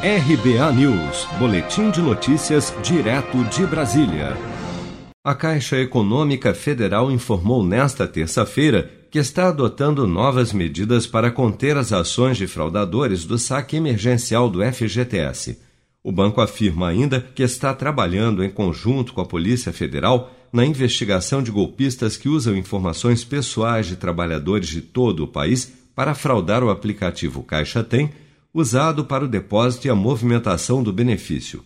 RBA News, Boletim de Notícias, direto de Brasília. A Caixa Econômica Federal informou nesta terça-feira que está adotando novas medidas para conter as ações de fraudadores do saque emergencial do FGTS. O banco afirma ainda que está trabalhando em conjunto com a Polícia Federal na investigação de golpistas que usam informações pessoais de trabalhadores de todo o país para fraudar o aplicativo Caixa Tem usado para o depósito e a movimentação do benefício.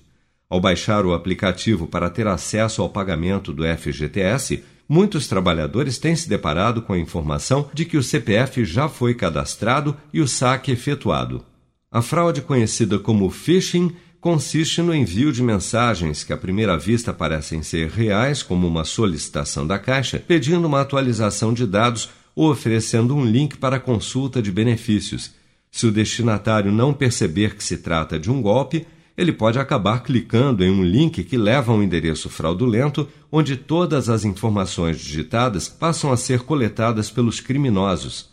Ao baixar o aplicativo para ter acesso ao pagamento do FGTS, muitos trabalhadores têm se deparado com a informação de que o CPF já foi cadastrado e o saque efetuado. A fraude conhecida como phishing consiste no envio de mensagens que à primeira vista parecem ser reais, como uma solicitação da Caixa, pedindo uma atualização de dados ou oferecendo um link para consulta de benefícios se o destinatário não perceber que se trata de um golpe, ele pode acabar clicando em um link que leva a um endereço fraudulento, onde todas as informações digitadas passam a ser coletadas pelos criminosos.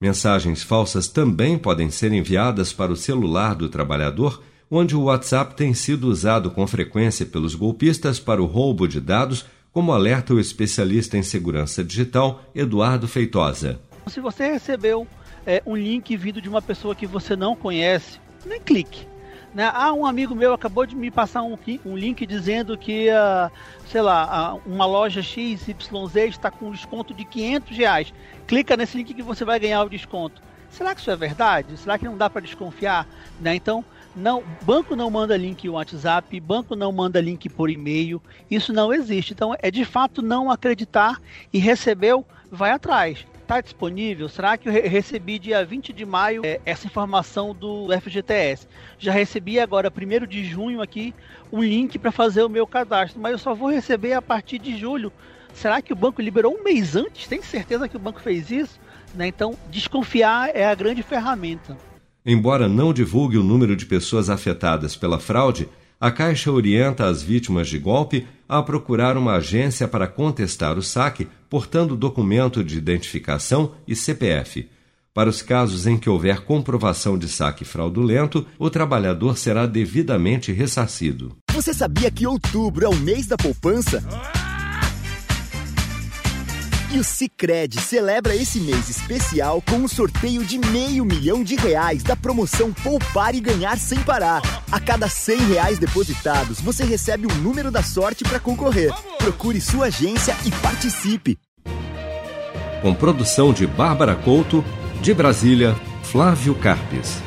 Mensagens falsas também podem ser enviadas para o celular do trabalhador, onde o WhatsApp tem sido usado com frequência pelos golpistas para o roubo de dados, como alerta o especialista em segurança digital Eduardo Feitosa. Se você recebeu é, um link vindo de uma pessoa que você não conhece, nem clique. Né? Ah, um amigo meu acabou de me passar um, um link dizendo que, uh, sei lá, uh, uma loja XYZ está com um desconto de 500 reais. Clica nesse link que você vai ganhar o desconto. Será que isso é verdade? Será que não dá para desconfiar? Né? Então, não, banco não manda link no WhatsApp, banco não manda link por e-mail, isso não existe. Então, é de fato não acreditar e recebeu, vai atrás está disponível? Será que eu recebi dia 20 de maio é, essa informação do FGTS? Já recebi agora, 1 de junho aqui, um link para fazer o meu cadastro, mas eu só vou receber a partir de julho. Será que o banco liberou um mês antes? Tem certeza que o banco fez isso? Né? Então, desconfiar é a grande ferramenta. Embora não divulgue o número de pessoas afetadas pela fraude, a Caixa orienta as vítimas de golpe a procurar uma agência para contestar o saque, portando documento de identificação e CPF. Para os casos em que houver comprovação de saque fraudulento, o trabalhador será devidamente ressarcido. Você sabia que outubro é o mês da poupança? E o Cicred celebra esse mês especial com um sorteio de meio milhão de reais da promoção Poupar e Ganhar Sem Parar. A cada cem reais depositados, você recebe o um número da sorte para concorrer. Procure sua agência e participe. Com produção de Bárbara Couto, de Brasília, Flávio Carpes.